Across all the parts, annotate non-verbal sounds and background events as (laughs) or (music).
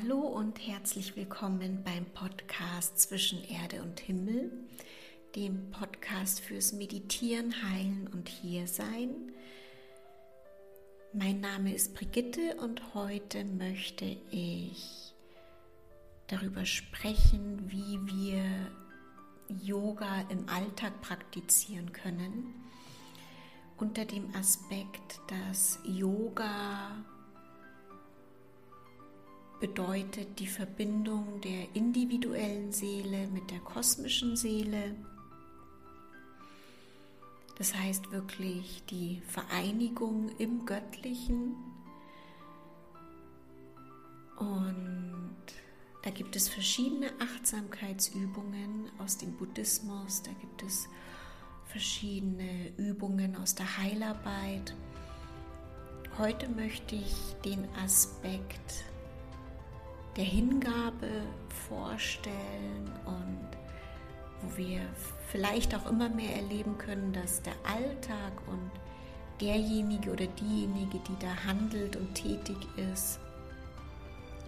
Hallo und herzlich willkommen beim Podcast Zwischen Erde und Himmel, dem Podcast fürs Meditieren, Heilen und Hiersein. Mein Name ist Brigitte und heute möchte ich darüber sprechen, wie wir Yoga im Alltag praktizieren können, unter dem Aspekt, dass Yoga bedeutet die Verbindung der individuellen Seele mit der kosmischen Seele. Das heißt wirklich die Vereinigung im Göttlichen. Und da gibt es verschiedene Achtsamkeitsübungen aus dem Buddhismus, da gibt es verschiedene Übungen aus der Heilarbeit. Heute möchte ich den Aspekt der Hingabe vorstellen und wo wir vielleicht auch immer mehr erleben können, dass der Alltag und derjenige oder diejenige, die da handelt und tätig ist,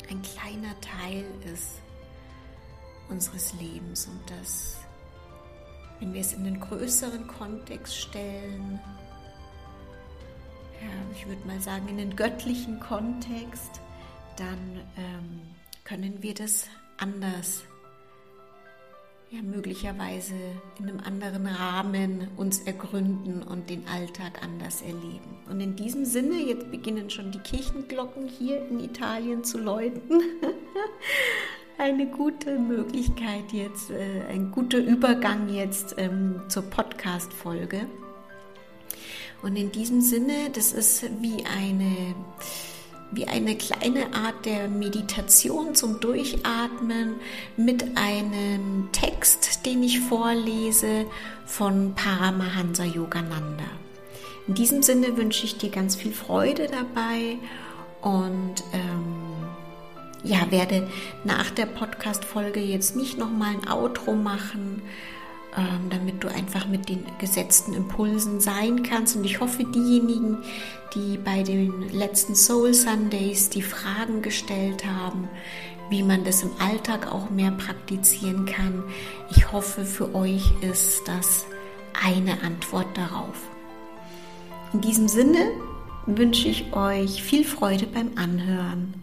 ein kleiner Teil ist unseres Lebens. Und dass, wenn wir es in den größeren Kontext stellen, ja, ich würde mal sagen, in den göttlichen Kontext, dann ähm, können wir das anders, ja möglicherweise in einem anderen Rahmen uns ergründen und den Alltag anders erleben. Und in diesem Sinne, jetzt beginnen schon die Kirchenglocken hier in Italien zu läuten. (laughs) Eine gute Möglichkeit jetzt, äh, ein guter Übergang jetzt ähm, zur Podcast-Folge. Und in diesem Sinne, das ist wie eine wie eine kleine Art der Meditation zum Durchatmen mit einem Text, den ich vorlese von Paramahansa Yogananda. In diesem Sinne wünsche ich dir ganz viel Freude dabei und ähm, ja, werde nach der Podcast-Folge jetzt nicht nochmal ein Outro machen, damit du einfach mit den gesetzten Impulsen sein kannst. Und ich hoffe, diejenigen, die bei den letzten Soul Sundays die Fragen gestellt haben, wie man das im Alltag auch mehr praktizieren kann, ich hoffe, für euch ist das eine Antwort darauf. In diesem Sinne wünsche ich euch viel Freude beim Anhören.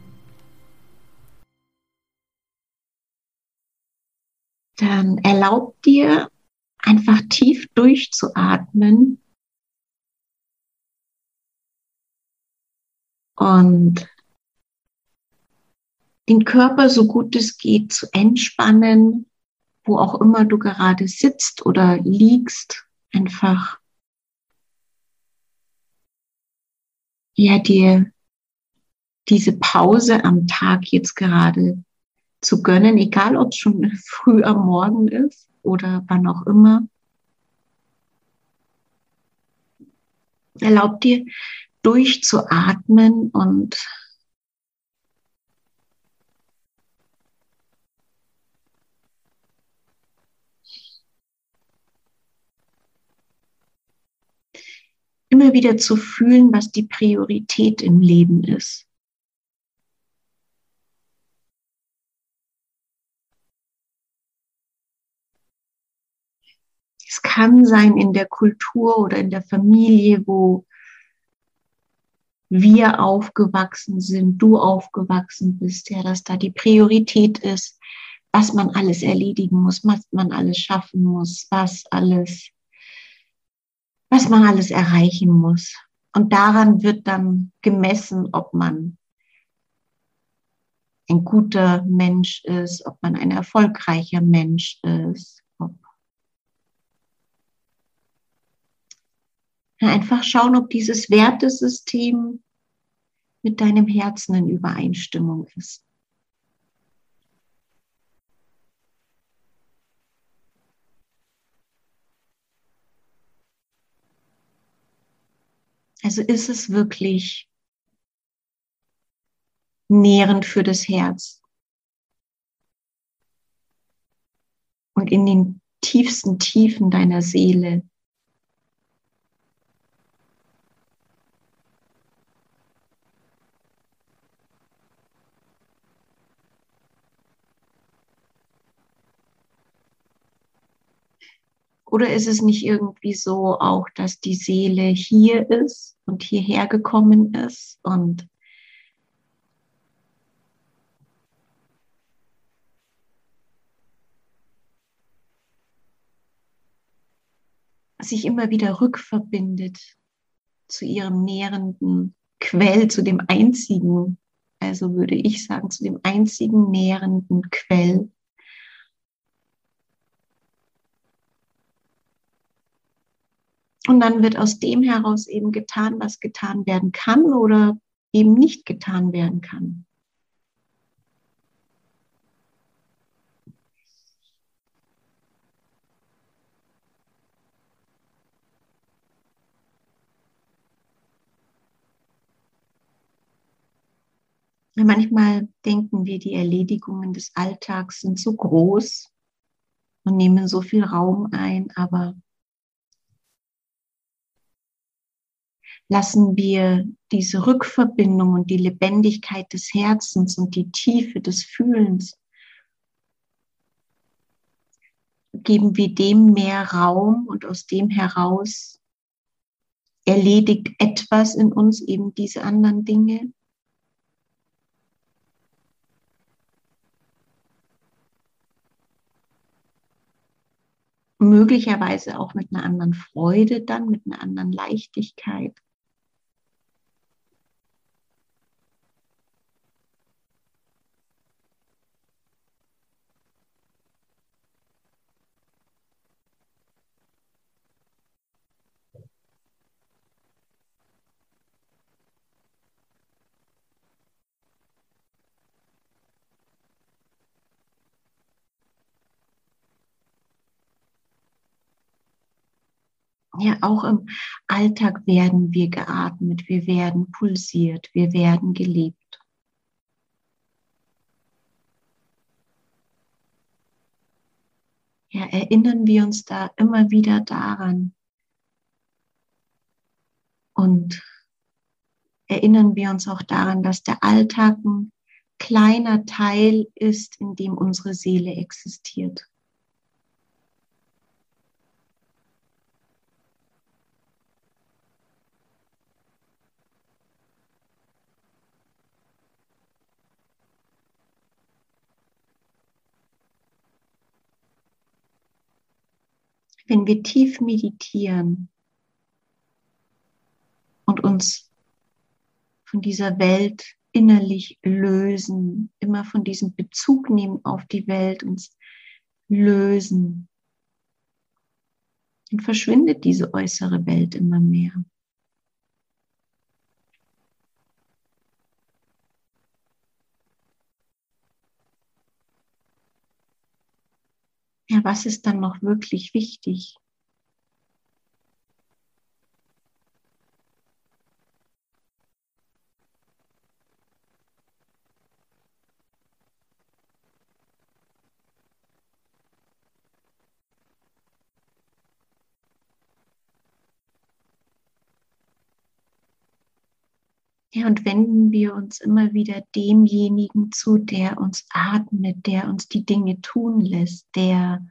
Dann erlaubt dir einfach tief durchzuatmen. Und den Körper so gut es geht zu entspannen, wo auch immer du gerade sitzt oder liegst, einfach ja dir diese Pause am Tag jetzt gerade zu gönnen, egal ob es schon (laughs) früh am Morgen ist oder wann auch immer. Erlaub dir durchzuatmen und immer wieder zu fühlen, was die Priorität im Leben ist. Es kann sein in der Kultur oder in der Familie, wo wir aufgewachsen sind, du aufgewachsen bist, ja, dass da die Priorität ist, was man alles erledigen muss, was man alles schaffen muss, was alles, was man alles erreichen muss. Und daran wird dann gemessen, ob man ein guter Mensch ist, ob man ein erfolgreicher Mensch ist, Einfach schauen, ob dieses Wertesystem mit deinem Herzen in Übereinstimmung ist. Also ist es wirklich nährend für das Herz. Und in den tiefsten Tiefen deiner Seele Oder ist es nicht irgendwie so auch, dass die Seele hier ist und hierher gekommen ist und sich immer wieder rückverbindet zu ihrem nährenden Quell, zu dem einzigen, also würde ich sagen, zu dem einzigen nährenden Quell. Und dann wird aus dem heraus eben getan, was getan werden kann oder eben nicht getan werden kann. Manchmal denken wir, die Erledigungen des Alltags sind so groß und nehmen so viel Raum ein, aber lassen wir diese Rückverbindung und die Lebendigkeit des Herzens und die Tiefe des Fühlens, geben wir dem mehr Raum und aus dem heraus erledigt etwas in uns eben diese anderen Dinge. möglicherweise auch mit einer anderen Freude dann, mit einer anderen Leichtigkeit. Ja, auch im Alltag werden wir geatmet, wir werden pulsiert, wir werden gelebt. Ja, erinnern wir uns da immer wieder daran und erinnern wir uns auch daran, dass der Alltag ein kleiner Teil ist, in dem unsere Seele existiert. Wenn wir tief meditieren und uns von dieser Welt innerlich lösen, immer von diesem Bezug nehmen auf die Welt, uns lösen, dann verschwindet diese äußere Welt immer mehr. Ja, was ist dann noch wirklich wichtig? Ja, und wenden wir uns immer wieder demjenigen zu, der uns atmet, der uns die Dinge tun lässt, der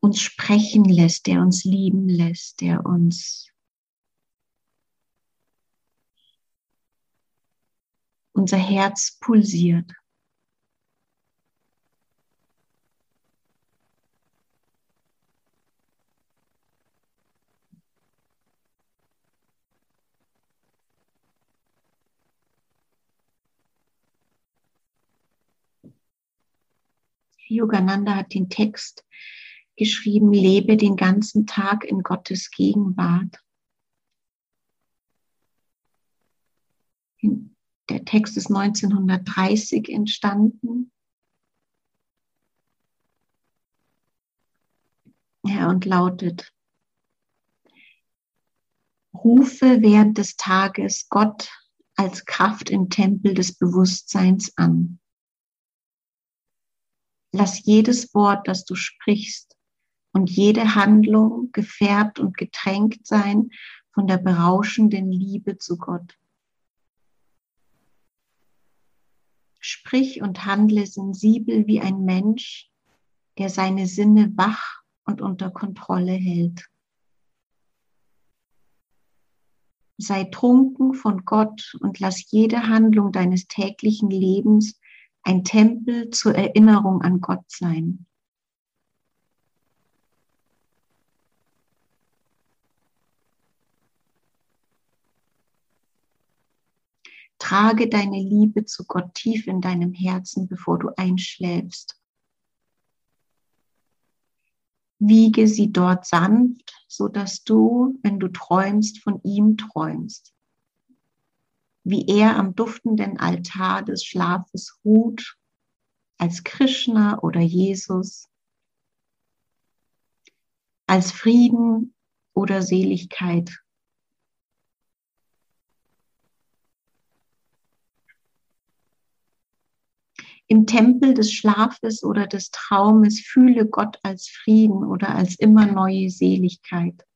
uns sprechen lässt, der uns lieben lässt, der uns unser Herz pulsiert. Yogananda hat den Text geschrieben, lebe den ganzen Tag in Gottes Gegenwart. Der Text ist 1930 entstanden. Ja, und lautet, rufe während des Tages Gott als Kraft im Tempel des Bewusstseins an. Lass jedes Wort, das du sprichst und jede Handlung gefärbt und getränkt sein von der berauschenden Liebe zu Gott. Sprich und handle sensibel wie ein Mensch, der seine Sinne wach und unter Kontrolle hält. Sei trunken von Gott und lass jede Handlung deines täglichen Lebens ein Tempel zur Erinnerung an Gott sein. Trage deine Liebe zu Gott tief in deinem Herzen, bevor du einschläfst. Wiege sie dort sanft, so dass du, wenn du träumst, von ihm träumst. Wie er am duftenden Altar des Schlafes ruht, als Krishna oder Jesus, als Frieden oder Seligkeit im Tempel des Schlafes oder des Traumes fühle Gott als Frieden oder als immer neue Seligkeit.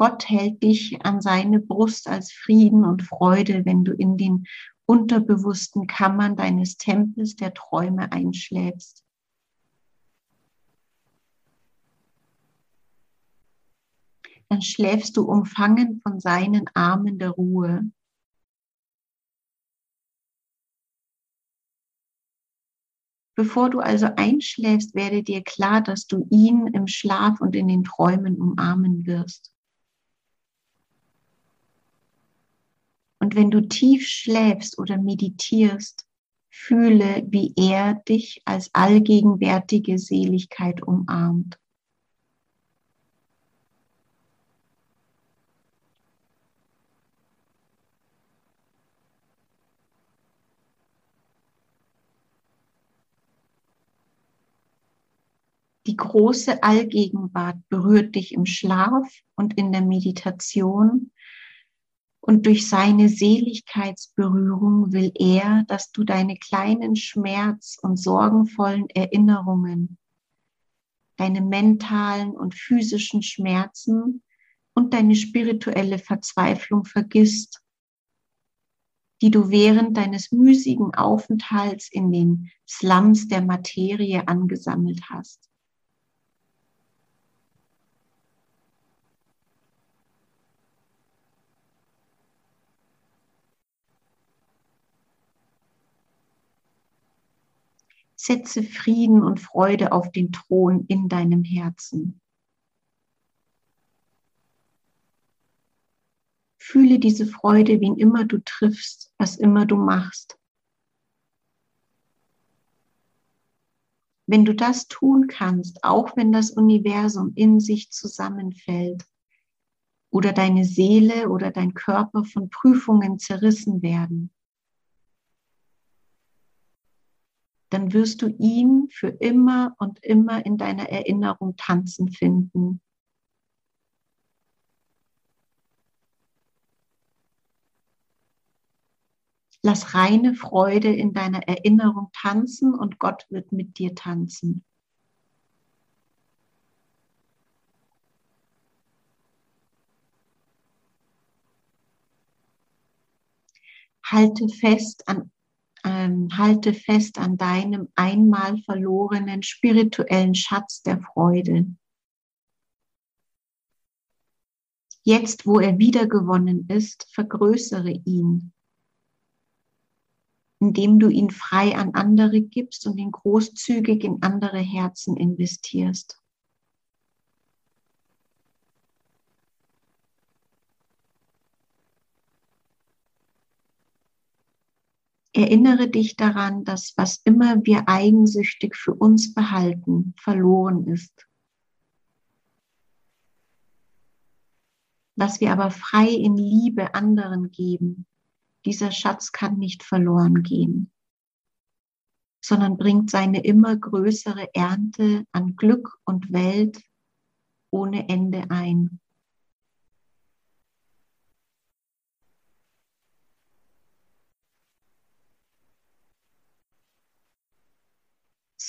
Gott hält dich an seine Brust als Frieden und Freude, wenn du in den unterbewussten Kammern deines Tempels der Träume einschläfst. dann schläfst du umfangen von seinen Armen der Ruhe. Bevor du also einschläfst, werde dir klar, dass du ihn im Schlaf und in den Träumen umarmen wirst. Und wenn du tief schläfst oder meditierst, fühle, wie er dich als allgegenwärtige Seligkeit umarmt. Die große Allgegenwart berührt dich im Schlaf und in der Meditation. Und durch seine Seligkeitsberührung will er, dass du deine kleinen Schmerz- und sorgenvollen Erinnerungen, deine mentalen und physischen Schmerzen und deine spirituelle Verzweiflung vergisst, die du während deines müßigen Aufenthalts in den Slums der Materie angesammelt hast. Setze Frieden und Freude auf den Thron in deinem Herzen. Fühle diese Freude, wen immer du triffst, was immer du machst. Wenn du das tun kannst, auch wenn das Universum in sich zusammenfällt oder deine Seele oder dein Körper von Prüfungen zerrissen werden, dann wirst du ihn für immer und immer in deiner Erinnerung tanzen finden. Lass reine Freude in deiner Erinnerung tanzen und Gott wird mit dir tanzen. Halte fest an ähm, halte fest an deinem einmal verlorenen spirituellen Schatz der Freude. Jetzt, wo er wiedergewonnen ist, vergrößere ihn, indem du ihn frei an andere gibst und ihn großzügig in andere Herzen investierst. Erinnere dich daran, dass was immer wir eigensüchtig für uns behalten, verloren ist. Was wir aber frei in Liebe anderen geben, dieser Schatz kann nicht verloren gehen, sondern bringt seine immer größere Ernte an Glück und Welt ohne Ende ein.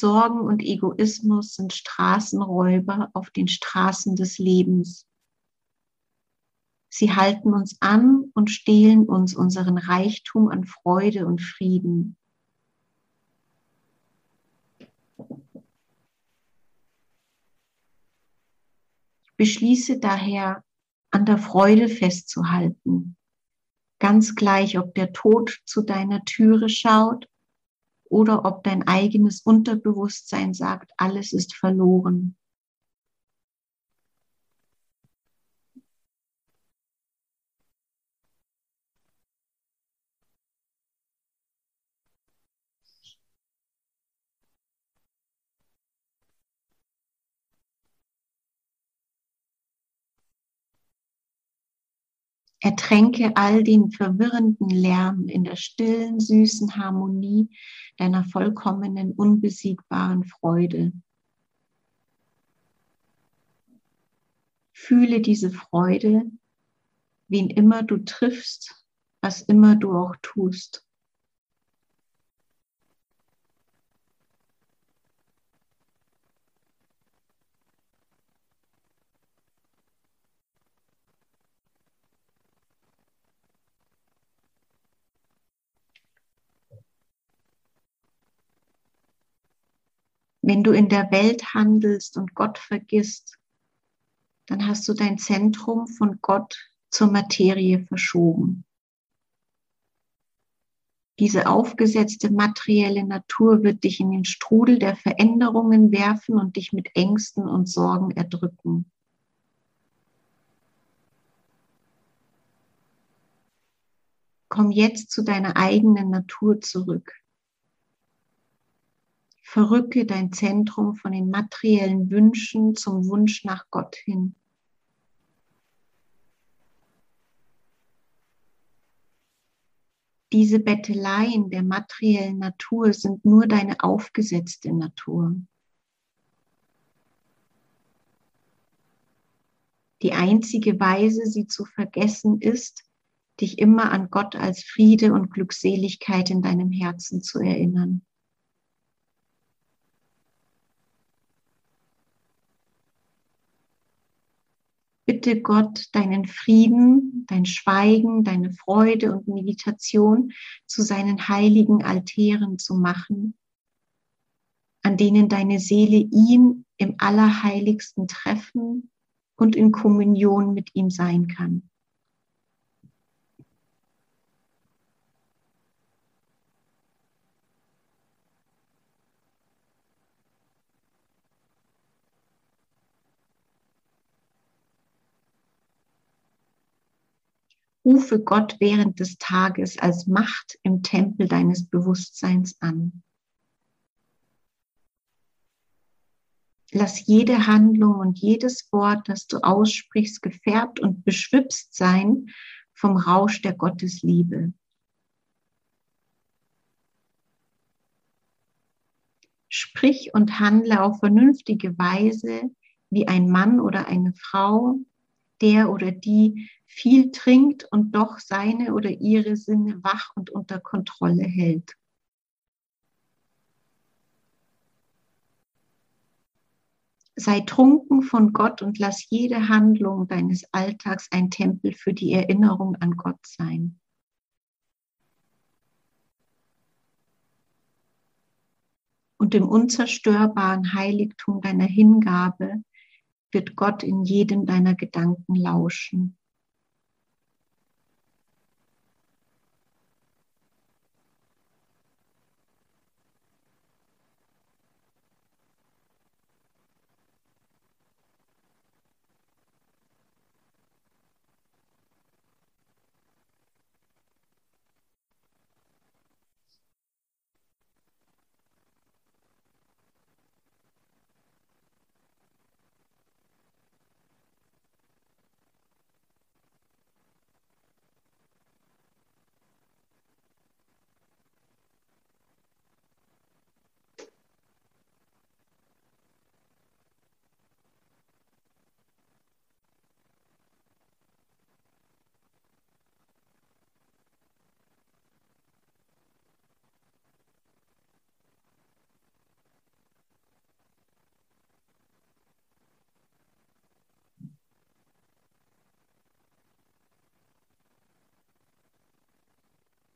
Sorgen und Egoismus sind Straßenräuber auf den Straßen des Lebens. Sie halten uns an und stehlen uns unseren Reichtum an Freude und Frieden. Ich beschließe daher, an der Freude festzuhalten, ganz gleich, ob der Tod zu deiner Türe schaut oder ob dein eigenes Unterbewusstsein sagt, alles ist verloren. Ertränke all den verwirrenden Lärm in der stillen, süßen Harmonie deiner vollkommenen, unbesiegbaren Freude. Fühle diese Freude, wen immer du triffst, was immer du auch tust. Wenn du in der Welt handelst und Gott vergisst, dann hast du dein Zentrum von Gott zur Materie verschoben. Diese aufgesetzte materielle Natur wird dich in den Strudel der Veränderungen werfen und dich mit Ängsten und Sorgen erdrücken. Komm jetzt zu deiner eigenen Natur zurück. Verrücke dein Zentrum von den materiellen Wünschen zum Wunsch nach Gott hin. Diese Betteleien der materiellen Natur sind nur deine aufgesetzte Natur. Die einzige Weise, sie zu vergessen, ist, dich immer an Gott als Friede und Glückseligkeit in deinem Herzen zu erinnern. Bitte Gott, deinen Frieden, dein Schweigen, deine Freude und Meditation zu seinen heiligen Altären zu machen, an denen deine Seele ihn im Allerheiligsten treffen und in Kommunion mit ihm sein kann. Rufe Gott während des Tages als Macht im Tempel deines Bewusstseins an. Lass jede Handlung und jedes Wort, das du aussprichst, gefärbt und beschwipst sein vom Rausch der Gottesliebe. Sprich und handle auf vernünftige Weise wie ein Mann oder eine Frau, der oder die viel trinkt und doch seine oder ihre Sinne wach und unter Kontrolle hält. Sei trunken von Gott und lass jede Handlung deines Alltags ein Tempel für die Erinnerung an Gott sein. Und im unzerstörbaren Heiligtum deiner Hingabe wird Gott in jedem deiner Gedanken lauschen.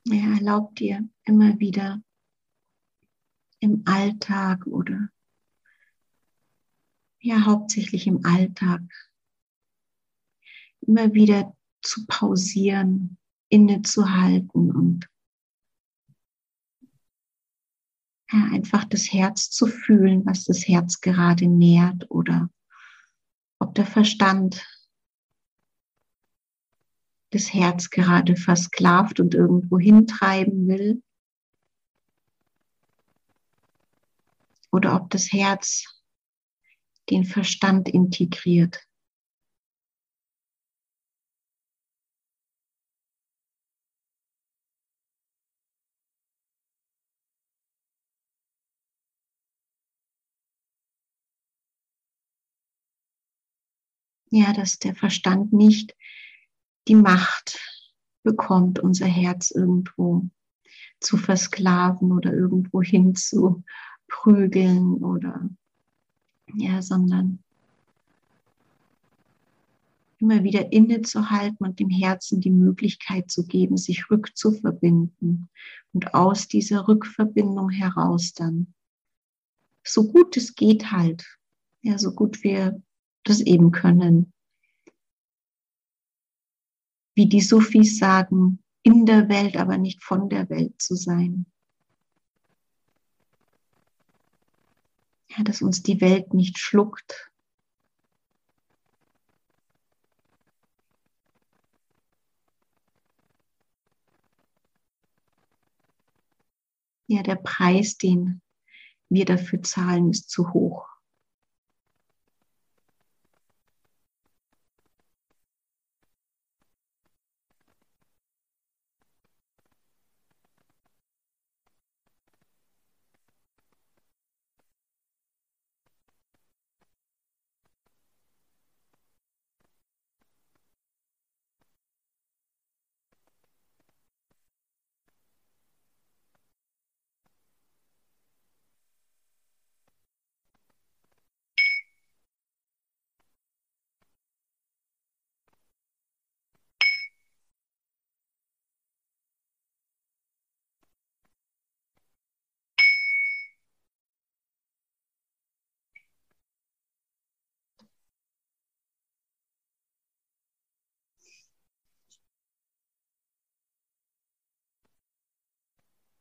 Ja, erlaub dir immer wieder im Alltag oder ja, hauptsächlich im Alltag immer wieder zu pausieren, innezuhalten und ja, einfach das Herz zu fühlen, was das Herz gerade nährt oder ob der Verstand das Herz gerade versklavt und irgendwo hintreiben will. Oder ob das Herz den Verstand integriert. ja, dass der Verstand nicht die Macht bekommt, unser Herz irgendwo zu versklaven oder irgendwo hin zu prügeln oder ja, sondern immer wieder innezuhalten und dem Herzen die Möglichkeit zu geben, sich rückzuverbinden und aus dieser Rückverbindung heraus dann so gut es geht halt, ja, so gut wir das eben können. Wie die Sufis sagen, in der Welt, aber nicht von der Welt zu sein. Ja, dass uns die Welt nicht schluckt. Ja, der Preis, den wir dafür zahlen, ist zu hoch.